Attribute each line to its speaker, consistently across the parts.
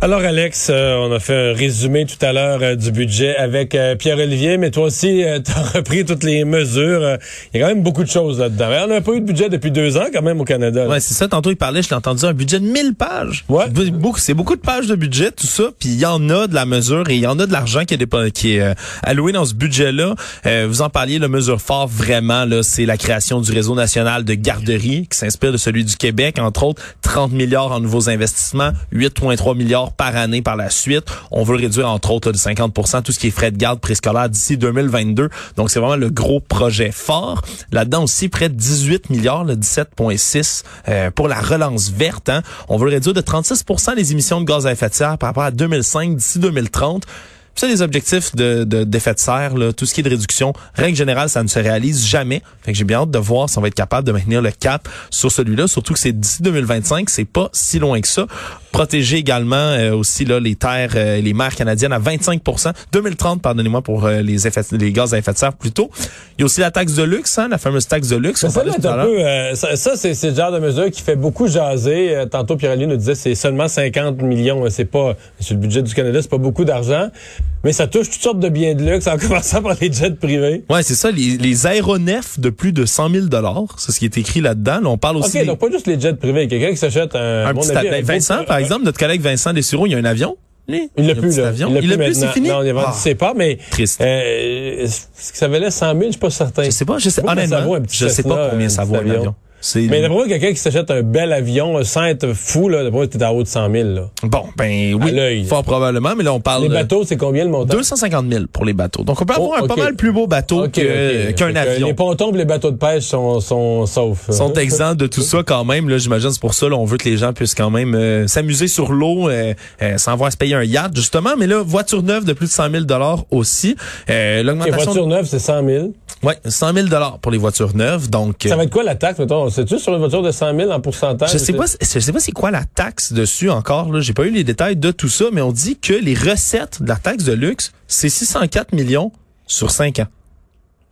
Speaker 1: Alors Alex, euh, on a fait un résumé tout à l'heure euh, du budget avec euh, Pierre-Olivier, mais toi aussi, tu as repris toutes les mesures. Il y a quand même beaucoup de choses là-dedans. On n'a pas eu de budget depuis deux ans quand même au Canada.
Speaker 2: Ouais, c'est ça. Tantôt, il parlait, je l'ai entendu, un budget de 1000 pages.
Speaker 1: Ouais.
Speaker 2: C'est beaucoup de pages de budget, tout ça. Puis il y en a de la mesure et il y en a de l'argent qui est, qui est alloué dans ce budget-là. vous en parliez, la mesure fort vraiment, là, c'est la création du réseau national de garderies qui s'inspire de celui du Québec. Entre autres, 30 milliards en nouveaux investissements, 8,3 milliards par année par la suite. On veut réduire entre autres de 50% tout ce qui est frais de garde préscolaire d'ici 2022. Donc c'est vraiment le gros projet fort. Là-dedans aussi près de 18 milliards, 17,6 euh, pour la relance verte. Hein. On veut réduire de 36% les émissions de gaz à effet de serre par rapport à 2005 d'ici 2030 ça, les objectifs de, d'effet de, serre, là, tout ce qui est de réduction, règle générale, ça ne se réalise jamais. Fait que j'ai bien hâte de voir si on va être capable de maintenir le cap sur celui-là, surtout que c'est d'ici 2025, c'est pas si loin que ça. Protéger également euh, aussi là les terres, euh, les mers canadiennes à 25% 2030, pardonnez-moi pour euh, les effets, les gaz à effet de serre plutôt. Il y a aussi la taxe de luxe, hein, la fameuse taxe de luxe.
Speaker 1: ça, un peu, ça, ça c'est, c'est le genre de mesure qui fait beaucoup jaser. tantôt, Pierre nous disait c'est seulement 50 millions. C'est pas sur le budget du Canada, c'est pas beaucoup d'argent. Mais ça touche toutes sortes de biens de luxe, en commençant par les jets privés.
Speaker 2: Ouais, c'est ça, les, les, aéronefs de plus de 100 000 C'est ce qui est écrit là-dedans. on parle aussi...
Speaker 1: OK, donc pas juste les jets privés. Quelqu'un qui s'achète un...
Speaker 2: un petit avion. Vincent, par exemple, notre collègue Vincent Dessureau, il y a un avion.
Speaker 1: Il l'a plus, là.
Speaker 2: Avion. Il l'a plus, c'est fini?
Speaker 1: Non, il ne sait pas, mais...
Speaker 2: Triste.
Speaker 1: Euh, ce que ça valait 100 000, je suis pas certain.
Speaker 2: Je sais pas, je sais, honnêtement, je sais pas combien ça vaut un avion.
Speaker 1: Mais d'après moi, quelqu'un qui s'achète un bel avion sans être fou, là, d'après moi, t'es à haut de 100 000. Là.
Speaker 2: Bon, ben oui, fort probablement, mais là, on parle...
Speaker 1: Les bateaux, c'est combien le montant?
Speaker 2: 250 000 pour les bateaux. Donc, on peut avoir un pas mal plus beau bateau qu'un avion.
Speaker 1: Les pontons et les bateaux de pêche sont, sont saufs.
Speaker 2: sont exempts de tout ça quand même. Là, j'imagine c'est pour ça, là, on veut que les gens puissent quand même euh, s'amuser sur l'eau euh, euh, sans avoir à se payer un yacht, justement. Mais là, voiture neuve de plus de 100 000 aussi.
Speaker 1: Euh, L'augmentation... voiture neuve, c'est 100 000
Speaker 2: Oui, 100 000 pour les voitures neuves. Donc,
Speaker 1: ça va être quoi la taxe, mettons? C'est-tu sur une voiture de 100 000 en pourcentage?
Speaker 2: Je sais pas, je sais pas c'est quoi la taxe dessus encore. Là, j'ai pas eu les détails de tout ça, mais on dit que les recettes de la taxe de luxe, c'est 604 millions sur 5 ans.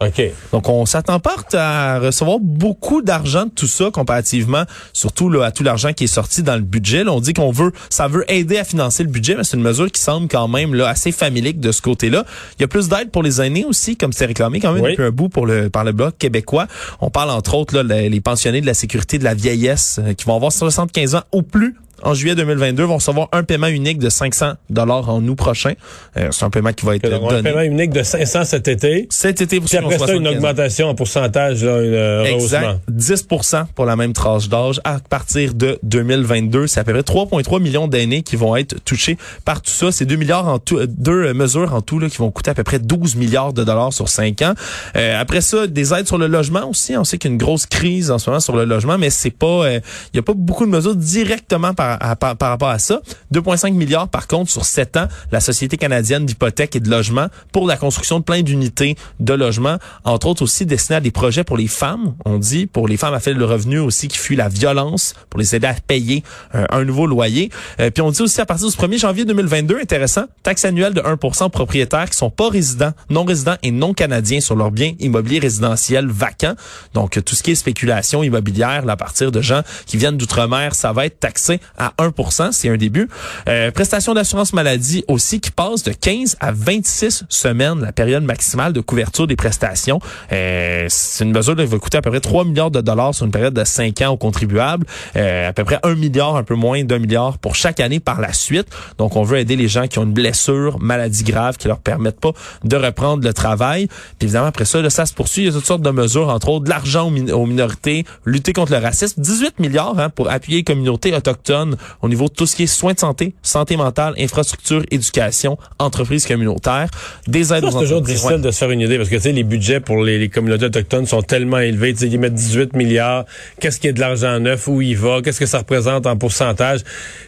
Speaker 1: OK.
Speaker 2: Donc, on s'attend pas à recevoir beaucoup d'argent de tout ça comparativement, surtout là, à tout l'argent qui est sorti dans le budget. Là, on dit qu'on veut, ça veut aider à financer le budget, mais c'est une mesure qui semble quand même là, assez familique de ce côté-là. Il y a plus d'aide pour les aînés aussi, comme c'est réclamé quand même depuis un bout pour le, par le Bloc québécois. On parle entre autres là, les, les pensionnés de la sécurité de la vieillesse euh, qui vont avoir 75 ans au plus en juillet 2022, vont recevoir un paiement unique de 500 dollars en août prochain. Euh, c'est un paiement qui va être donné.
Speaker 1: Un paiement unique de 500 cet été.
Speaker 2: Cet été,
Speaker 1: Puis après ça, une augmentation en pourcentage, là, une euh,
Speaker 2: exact. 10 pour la même tranche d'âge à partir de 2022. C'est à peu près 3,3 millions d'aînés qui vont être touchés par tout ça. C'est 2 milliards en tout, deux mesures en tout là, qui vont coûter à peu près 12 milliards de dollars sur 5 ans. Euh, après ça, des aides sur le logement aussi. On sait qu'il y a une grosse crise en ce moment sur le logement, mais c'est pas, il y a pas beaucoup de mesures directement par par, rapport à ça. 2,5 milliards par contre sur 7 ans, la Société canadienne d'hypothèques et de logement pour la construction de plein d'unités de logement, entre autres aussi destinées à des projets pour les femmes, on dit, pour les femmes à faible revenu aussi qui fuient la violence, pour les aider à payer euh, un nouveau loyer. Euh, puis on dit aussi à partir du 1er janvier 2022, intéressant, taxe annuelle de 1 aux propriétaires qui sont pas résidents, non résidents et non canadiens sur leurs biens immobiliers résidentiels vacants. Donc tout ce qui est spéculation immobilière là, à partir de gens qui viennent d'outre-mer, ça va être taxé à 1% c'est un début. Euh, prestation d'assurance maladie aussi qui passe de 15 à 26 semaines, la période maximale de couverture des prestations. Euh, c'est une mesure qui va coûter à peu près 3 milliards de dollars sur une période de 5 ans aux contribuables, euh, à peu près 1 milliard, un peu moins d'un milliard pour chaque année par la suite. Donc, on veut aider les gens qui ont une blessure, maladie grave, qui leur permettent pas de reprendre le travail. Puis évidemment, après ça, là, ça se poursuit. Il y a toutes sortes de mesures, entre autres de l'argent aux, minorités, lutter contre le racisme. 18 milliards hein, pour appuyer les communautés autochtones au niveau de tout ce qui est soins de santé, santé mentale, infrastructure, éducation, entreprises communautaires, des aides
Speaker 1: aux C'est toujours difficile de se faire une idée parce que tu sais les budgets pour les, communautés autochtones sont tellement élevés, tu sais ils mettent 18 milliards, qu'est-ce qui est de l'argent neuf, où il va, qu'est-ce que ça représente en pourcentage?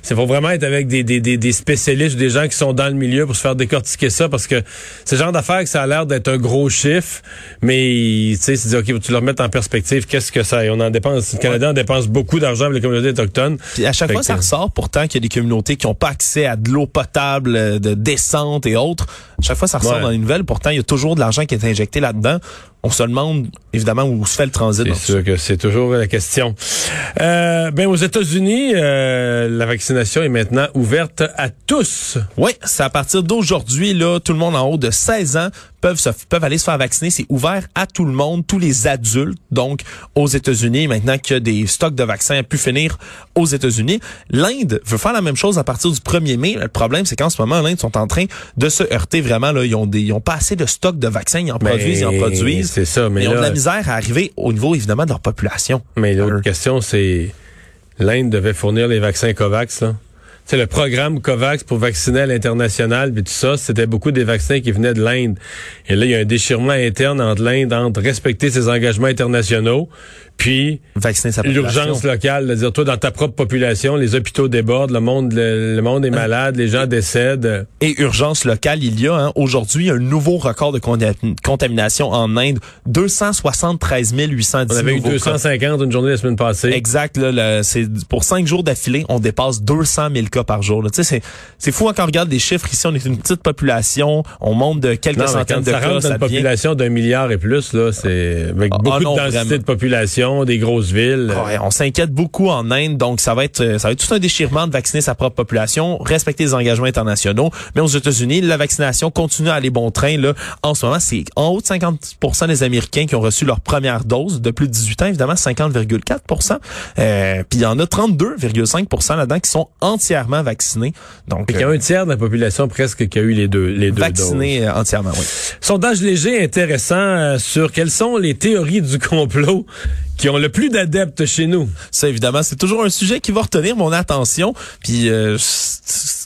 Speaker 1: C'est faut vraiment être avec des, des, des, spécialistes, des gens qui sont dans le milieu pour se faire décortiquer ça parce que c'est le genre d'affaires que ça a l'air d'être un gros chiffre, mais tu sais c'est dire OK, tu leur mettre en perspective? Qu'est-ce que ça on en dépense le Canada en dépense beaucoup d'argent avec les communautés autochtones.
Speaker 2: Puis à chaque fois ça ressort pourtant qu'il y a des communautés qui n'ont pas accès à de l'eau potable, euh, de descente et autres. Chaque fois, ça ressort
Speaker 1: Ouais.
Speaker 2: dans les nouvelles. Pourtant, il y a toujours de l'argent qui est injecté là-dedans. On se demande évidemment où se fait le transit.
Speaker 1: C'est
Speaker 2: ça.
Speaker 1: sûr que c'est toujours la question. Euh, ben aux États-Unis, euh, la vaccination est maintenant ouverte à tous.
Speaker 2: Oui, c'est à partir d'aujourd'hui là, tout le monde en haut de 16 ans peuvent se, peuvent aller se faire vacciner. C'est ouvert à tout le monde, tous les adultes. Donc aux États-Unis, maintenant que des stocks de vaccins ont pu finir aux États-Unis, l'Inde veut faire la même chose à partir du 1er mai. Le problème, c'est qu'en ce moment, l'Inde sont en train de se heurter vraiment. Là, ils ont des, ils ont pas assez de stocks de vaccins. Ils en produisent, ils en produisent.
Speaker 1: C'est ça, mais
Speaker 2: ils ont de la misère à arriver au niveau évidemment de leur population.
Speaker 1: mais l'autre
Speaker 2: Euh.
Speaker 1: question, c'est l'Inde devait fournir les vaccins COVAX. Là. C'est le programme COVAX pour vacciner à l'international, puis tout ça, c'était beaucoup des vaccins qui venaient de l'Inde. Et là, il y a un déchirement interne entre l'Inde, entre respecter ses engagements internationaux, puis
Speaker 2: Vacciner sa
Speaker 1: l'urgence locale, de dire toi dans ta propre population, les hôpitaux débordent, le monde, le, le monde est malade, les gens décèdent.
Speaker 2: Et urgence locale, il y a hein, aujourd'hui un nouveau record de contamination en Inde, 273 810
Speaker 1: On avait eu
Speaker 2: nouveaux cas.
Speaker 1: 250 une journée la semaine passée.
Speaker 2: Exact, là, c'est pour cinq jours d'affilée, on dépasse 200 000 cas par jour. Tu sais, c'est fou hein, quand on regarde les chiffres ici, on est une petite population, on monte de quelques
Speaker 1: Non,
Speaker 2: centaines de
Speaker 1: ça
Speaker 2: cas,
Speaker 1: rentre dans
Speaker 2: ça
Speaker 1: une
Speaker 2: devient
Speaker 1: population d'un milliard et plus, là, c'est avec
Speaker 2: Ah,
Speaker 1: beaucoup
Speaker 2: ah non,
Speaker 1: de densité
Speaker 2: vraiment.
Speaker 1: de population, des grosses villes.
Speaker 2: Ouais, on s'inquiète beaucoup en Inde, donc ça va être euh, ça va être tout un déchirement de vacciner sa propre population, respecter les engagements internationaux. Mais aux États-Unis, la vaccination continue à aller bon train. Là, en ce moment, c'est en haut de 50% des Américains qui ont reçu leur première dose de plus de 18 ans, évidemment 50,4%. Euh, Puis il y en a 32,5% là-dedans qui sont entièrement vaccinés. Donc
Speaker 1: Il y a
Speaker 2: euh,
Speaker 1: un tiers de la population presque qui a eu les deux, les deux
Speaker 2: vaccinés euh, entièrement, oui.
Speaker 1: Sondage léger intéressant euh, sur quelles sont les théories du complot qui ont le plus d'adeptes chez nous?
Speaker 2: Ça, évidemment, c'est toujours un sujet qui va retenir mon attention. Puis, euh,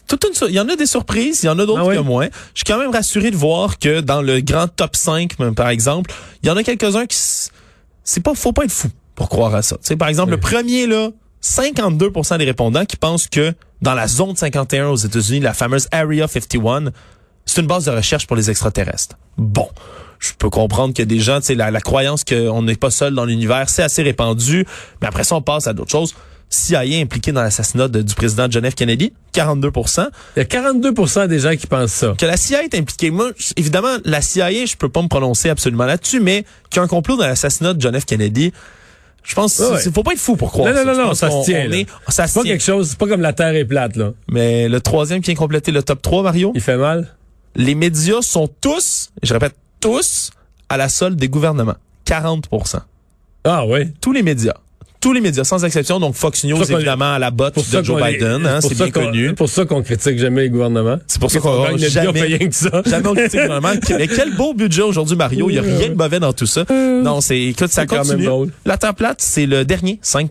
Speaker 2: toute une, il y en a des surprises, il y en a d'autres
Speaker 1: Ah oui?
Speaker 2: que moins. Je suis quand même rassuré de voir que dans le grand top 5, même, par exemple, il y en a quelques-uns qui... C'est pas, faut pas être fou pour croire à ça. Tu sais, par exemple,
Speaker 1: Oui.
Speaker 2: le premier, là, 52% des répondants qui pensent que dans la zone 51 aux États-Unis, la fameuse Area 51, c'est une base de recherche pour les extraterrestres. Bon. Je peux comprendre que des gens, tu sais, la, la croyance qu'on n'est pas seul dans l'univers, c'est assez répandu. Mais après ça, on passe à d'autres choses. CIA impliqué dans l'assassinat du président John F. Kennedy, 42
Speaker 1: Il y a 42% des gens qui pensent ça.
Speaker 2: Que la CIA est impliquée. Moi, évidemment, la CIA, je peux pas me prononcer absolument là-dessus, mais qu'il y a un complot dans l'assassinat de John F. Kennedy, je pense
Speaker 1: ouais.
Speaker 2: qu'il faut pas être fou pour croire
Speaker 1: Non, non, non, ça se tient,
Speaker 2: est- ça se
Speaker 1: C'est pas quelque chose, c'est pas comme la Terre est plate, là.
Speaker 2: Mais le troisième qui vient compléter le top 3, Mario,
Speaker 1: Il fait mal.
Speaker 2: les médias sont tous, je répète, tous à la solde des gouvernements. 40%
Speaker 1: Ah oui.
Speaker 2: Tous les médias. Tous les médias, sans exception. Donc, Fox News, évidemment, à la botte
Speaker 1: Pour ça
Speaker 2: de Joe Biden. Hein, c'est bien connu.
Speaker 1: pour ça qu'on critique jamais les gouvernements.
Speaker 2: C'est pour ça qu'on
Speaker 1: fait
Speaker 2: jamais,
Speaker 1: rien que ça.
Speaker 2: jamais on critique le gouvernement. Mais quel beau budget aujourd'hui, Mario. Il n'y a rien de mauvais dans tout ça. Non, c'est, écoute, ça
Speaker 1: C'est quand
Speaker 2: continue.
Speaker 1: même.
Speaker 2: La Terre plate, c'est le dernier, 5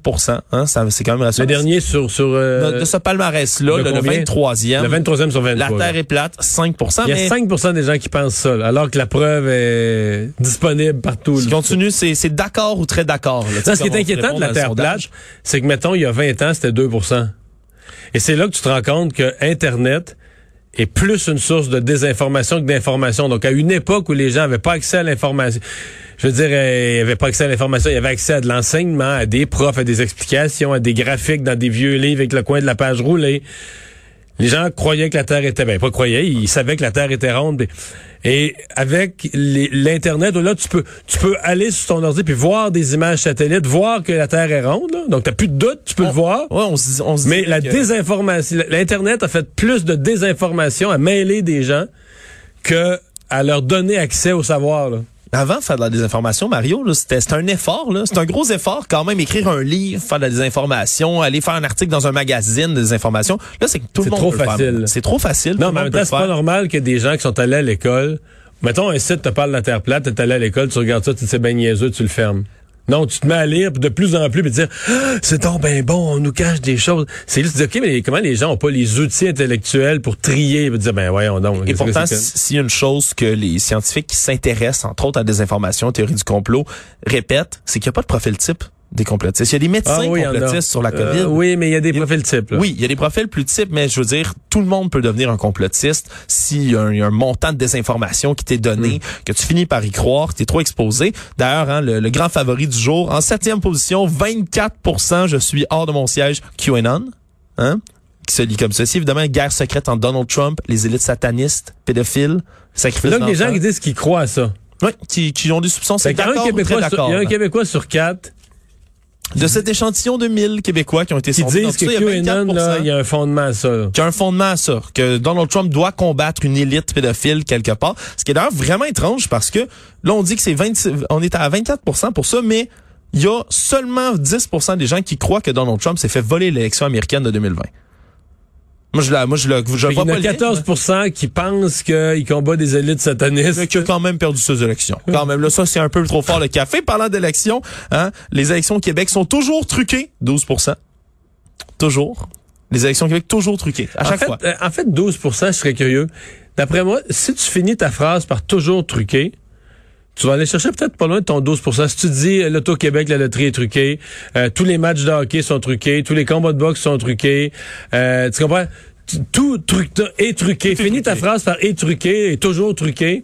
Speaker 2: hein, ça, c'est quand même rassurant.
Speaker 1: Le dernier sur, sur, euh,
Speaker 2: De, de ce palmarès-là, le, le
Speaker 1: combien?
Speaker 2: 23e.
Speaker 1: le 23e sur 23.
Speaker 2: la Terre est plate, 5%
Speaker 1: Il y a
Speaker 2: mais
Speaker 1: 5 des gens qui pensent ça, alors que la preuve est disponible partout.
Speaker 2: continue, c'est, c'est d'accord ou très d'accord.
Speaker 1: Ça, ce qui est inquiétant de la plate, c'est que, mettons, il y a 20 ans, c'était 2 Et c'est là que tu te rends compte que Internet est plus une source de désinformation que d'information. Donc, à une époque où les gens n'avaient pas accès à l'information, je veux dire, euh, ils n'avaient pas accès à l'information, ils avaient accès à de l'enseignement, à des profs, à des explications, à des graphiques dans des vieux livres avec le coin de la page roulée. Les gens croyaient que la Terre était, ben pas croyaient, ils savaient que la Terre était ronde. Et avec l'Internet, là, tu peux, tu peux aller sur ton ordi puis voir des images satellites, voir que la Terre est ronde. Là. Donc, t'as plus de doute, tu peux le voir.
Speaker 2: Ouais, on se on se
Speaker 1: Mais la
Speaker 2: que-
Speaker 1: désinformation, l'Internet a fait plus de désinformation à mêler des gens que à leur donner accès au savoir. Là.
Speaker 2: Avant, faire de la désinformation, Mario, c'était un effort. C'est un gros effort quand même, écrire un livre, faire de la désinformation, aller faire un article dans un magazine de désinformation. Là, c'est que tout le monde
Speaker 1: trop
Speaker 2: peut
Speaker 1: facile.
Speaker 2: C'est trop facile.
Speaker 1: Non, mais en même temps, c'est pas normal que des gens qui sont allés à l'école, mettons un site te parle de la Terre plate, t'es allé à l'école, tu regardes ça, tu te c'est ben niaiseux, tu le fermes. Non, tu te mets à lire de plus en plus puis dire Ah, c'est donc ben bon, on nous cache des choses. C'est juste de dire OK, mais comment les gens ont pas les outils intellectuels pour trier, pour dire ben voyons donc.
Speaker 2: Et pourtant, s'il y a une chose que les scientifiques qui s'intéressent, entre autres, à la désinformation, théorie du complot, répètent, c'est qu'il n'y a pas de profil type des complotistes. Il y a des médecins
Speaker 1: Ah oui,
Speaker 2: complotistes sur la
Speaker 1: Euh,
Speaker 2: COVID.
Speaker 1: oui, mais il y a des
Speaker 2: Il y a-
Speaker 1: profils types. là.
Speaker 2: Oui, il y a des profils plus types, mais je veux dire, tout le monde peut devenir un complotiste s'il y a un, il y a un montant de désinformation qui t'est donné,
Speaker 1: Mm.
Speaker 2: que tu finis par y croire, t'es trop exposé. D'ailleurs, hein, le, le grand favori du jour, en septième position, 24% je suis hors de mon siège, QAnon. hein, qui se lit comme ceci. Évidemment, guerre secrète entre Donald Trump, les élites satanistes, pédophiles, sacrifices
Speaker 1: Donc, les gens qui disent qu'ils croient à ça.
Speaker 2: Oui, qui, qui ont des soupçons, c'est d'accord
Speaker 1: il y a un. Québécois sur quatre
Speaker 2: De cet échantillon de 1000 Québécois qui ont été
Speaker 1: qui
Speaker 2: sondés,
Speaker 1: disent que
Speaker 2: ça, il y a
Speaker 1: QAnon, là,
Speaker 2: 24%.
Speaker 1: il y a un fondement à ça. là.
Speaker 2: qui a un fondement à ça, que Donald Trump doit combattre une élite pédophile quelque part. Ce qui est d'ailleurs vraiment étrange parce que là, on dit que c'est 26, on est à 24 pour ça, mais il y a seulement 10 des gens qui croient que Donald Trump s'est fait voler l'élection américaine de 2020. Moi, je la, moi, je je vois
Speaker 1: qu'il y en a
Speaker 2: le lien,
Speaker 1: 14 qui pensent qu'il combat des élites satanistes.
Speaker 2: mais qui a quand même perdu ses élections. Quand même, là, ça, c'est un peu trop fort le café. Parlant d'élections, hein, les élections au Québec sont toujours truquées. 12% Toujours. Les élections au Québec, toujours truquées. À
Speaker 1: en
Speaker 2: chaque
Speaker 1: fait,
Speaker 2: fois.
Speaker 1: euh, en fait, 12% je serais curieux. D'après moi, si tu finis ta phrase par toujours truqué, tu vas aller chercher peut-être pas loin de ton 12% Si tu dis euh, l'Auto-Québec, la loterie est truquée, euh, tous les matchs de hockey sont truqués, tous les combats de boxe sont truqués, euh, tu comprends? Tout truc est truqué. Finis ta phrase par est truqué, est toujours truqué.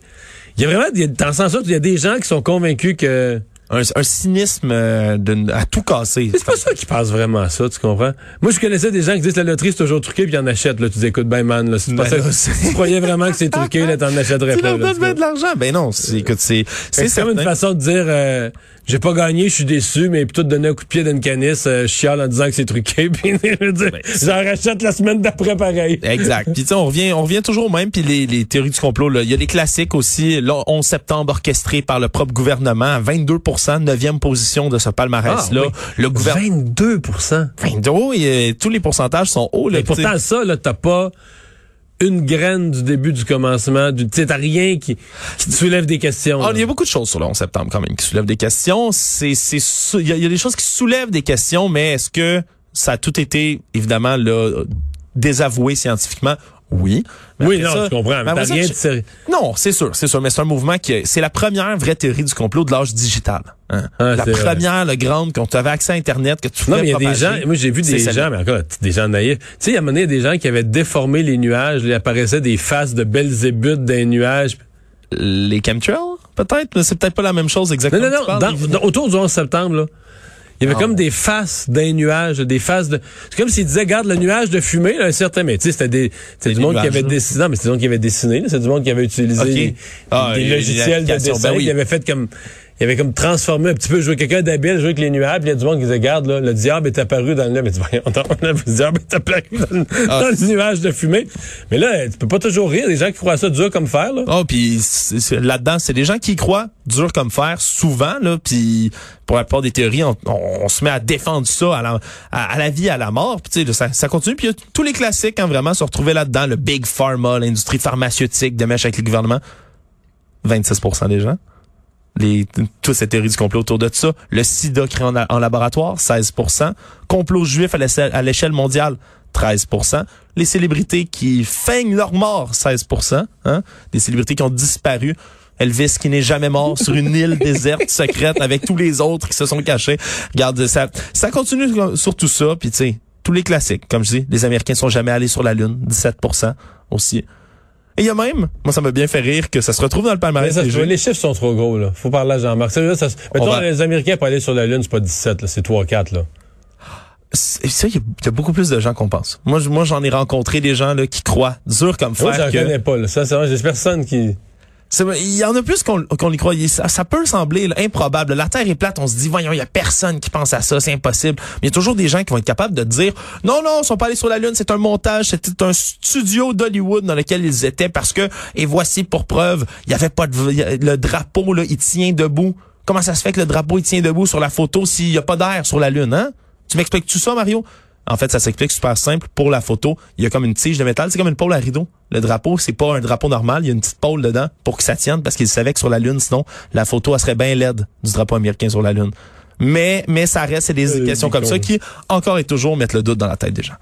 Speaker 1: Il y a vraiment, dans le sens où il y a des gens qui sont convaincus que
Speaker 2: Un, un cynisme euh, de, à tout casser.
Speaker 1: C'est pas ça qui passe vraiment à ça, tu comprends? Moi, je connaissais des gens qui disent que la loterie, c'est toujours truqué, puis ils en achètent, là. Tu dis, écoute, ben, man, là, c'est pas
Speaker 2: Ben
Speaker 1: ça.
Speaker 2: là,
Speaker 1: Si tu croyais vraiment que c'est truqué, là, t'en achèterais
Speaker 2: Tu
Speaker 1: pas,
Speaker 2: leur
Speaker 1: là,
Speaker 2: donnes
Speaker 1: tu
Speaker 2: bien
Speaker 1: vois.
Speaker 2: de l'argent. Ben non, c'est, écoute, c'est, c'est
Speaker 1: comme une façon de dire, euh, j'ai pas gagné, je suis déçu, mais plutôt de donner un coup de pied dans une canisse, euh, je chiale en disant que c'est truqué, puis dire, j'en rachète la semaine d'après pareil.
Speaker 2: Exact. Puis tu sais, on revient, on revient toujours au même. Puis les, les théories du complot, là, il y a des classiques aussi. Le 11 septembre orchestré par le propre gouvernement, à 22 neuvième position de ce palmarès-là.
Speaker 1: Ah, oui.
Speaker 2: Le gouvernement.
Speaker 1: 22
Speaker 2: 22, oui, euh, tous les pourcentages sont hauts. Là,
Speaker 1: Et pourtant, ça, là, t'as pas une graine du début du commencement, du, tu sais, t'as rien qui, qui te soulève des questions.
Speaker 2: Ah, il y a beaucoup de choses sur le 11 septembre quand même qui soulèvent des questions. C'est, c'est, il y, a- il y a des choses qui soulèvent des questions, mais est-ce que ça a tout été évidemment là désavoué scientifiquement? Oui. Mais
Speaker 1: Oui, non,
Speaker 2: ça-
Speaker 1: je comprends.
Speaker 2: mais ça,
Speaker 1: rien de.
Speaker 2: Non, c'est sûr, c'est sûr, mais c'est un mouvement qui c'est la première vraie théorie du complot de l'âge digital. hein.
Speaker 1: Ah,
Speaker 2: la première, la grande, quand tu avais accès à Internet, que tu
Speaker 1: Non,
Speaker 2: pouvais
Speaker 1: mais il y a des gens, moi j'ai vu des gens, mais encore, des gens naïfs. Tu sais, il y a donné, des gens qui avaient déformé les nuages, il apparaissait des faces de Belzébuth dans les nuages.
Speaker 2: Les chemtrails, peut-être, mais c'est peut-être pas la même chose
Speaker 1: Non,
Speaker 2: exactement.
Speaker 1: non, non, dans- dans- autour du 11 septembre, là. Il y avait
Speaker 2: Ah
Speaker 1: comme des faces d'un nuage, des faces de. C'est comme s'ils disaient, regarde le nuage de fumée, là, un certain. Mais tu sais, c'était des. Du monde qui avait dessiné. Non, mais c'était du monde qui avait dessiné. C'est du monde qui avait utilisé
Speaker 2: Ah,
Speaker 1: des logiciels de
Speaker 2: l'application,
Speaker 1: dessin,
Speaker 2: ben oui.
Speaker 1: qui avait fait comme. Il avait comme transformé un petit peu, joué quelqu'un d'habile, joué avec les nuages, puis il y a du monde qui disait, regarde, là, le diable est apparu dans le. Mais tu voyons, le diable est apparu dans,
Speaker 2: Ah.
Speaker 1: dans le nuage de fumée. Mais là, tu peux pas toujours rire. Des gens qui croient ça dur comme fer, là.
Speaker 2: Oh, puis là-dedans, c'est des gens qui croient dur comme fer, souvent, là, puis pour la plupart des théories, on, on- on se met à défendre ça à la, à, à la vie, à la mort, puis tu sais, là, ça, ça continue, puis tous les classiques, hein, vraiment, se retrouver là-dedans, le big pharma, l'industrie pharmaceutique, de mèche avec le gouvernement, 26% des gens. Les, toute cette théorie du complot autour de ça. Le sida créé en, en laboratoire, 16% Complot juif à l'échelle- mondiale, 13% Les célébrités qui feignent leur mort, 16% hein? Des célébrités qui ont disparu. Elvis qui n'est jamais mort sur une île déserte secrète avec tous les autres qui se sont cachés. Regarde, ça, ça continue sur tout ça. Puis tu sais, tous les classiques, comme je dis, les Américains sont jamais allés sur la Lune, 17% aussi. Et il y a même, moi ça m'a bien fait rire que ça se retrouve dans le
Speaker 1: Mais
Speaker 2: palmarès
Speaker 1: ça,
Speaker 2: des jeux.
Speaker 1: les chiffres sont trop gros, là. Faut parler à Jean-Marc. Sérieux, ça, se- mettons,
Speaker 2: va-
Speaker 1: les Américains pour aller sur la Lune, c'est pas 17, là, c'est 3-4, là.
Speaker 2: C'est- Ça, il y, a- il y a beaucoup plus de gens qu'on pense. Moi, je- moi, j'en ai rencontré des gens là qui croient dur comme
Speaker 1: Moi,
Speaker 2: fer.
Speaker 1: j'en
Speaker 2: que-
Speaker 1: connais pas, là. Ça, c'est vrai, j'ai personne qui.
Speaker 2: Il y en a plus qu'on qu'on y croit. Il- Ça, peut sembler improbable. La Terre est plate, on se dit, voyons, il y a personne qui pense à ça, c'est impossible. Mais il y a toujours des gens qui vont être capables de dire, non, non, ils sont pas allés sur la Lune, c'est un montage, c'était un studio d'Hollywood dans lequel ils étaient parce que, et voici pour preuve, il y avait pas de, le drapeau, là, il tient debout. Comment ça se fait que le drapeau, il tient debout sur la photo s'il y a pas d'air sur la Lune, hein? Tu m'expliques-tu ça, Mario? En fait, ça s'explique super simple. Pour la pôle, il y a comme une tige de métal. C'est comme une pôle à rideau. Le drapeau, c'est pas un drapeau normal. Il y a une petite pôle dedans pour que ça tienne parce qu'ils savaient que sur la Lune, sinon, la photo, elle serait bien laide du drapeau américain sur la Lune. Mais, mais ça reste, c'est des
Speaker 1: Euh,
Speaker 2: questions comme ça qui, encore et toujours, mettent le doute dans la tête des gens.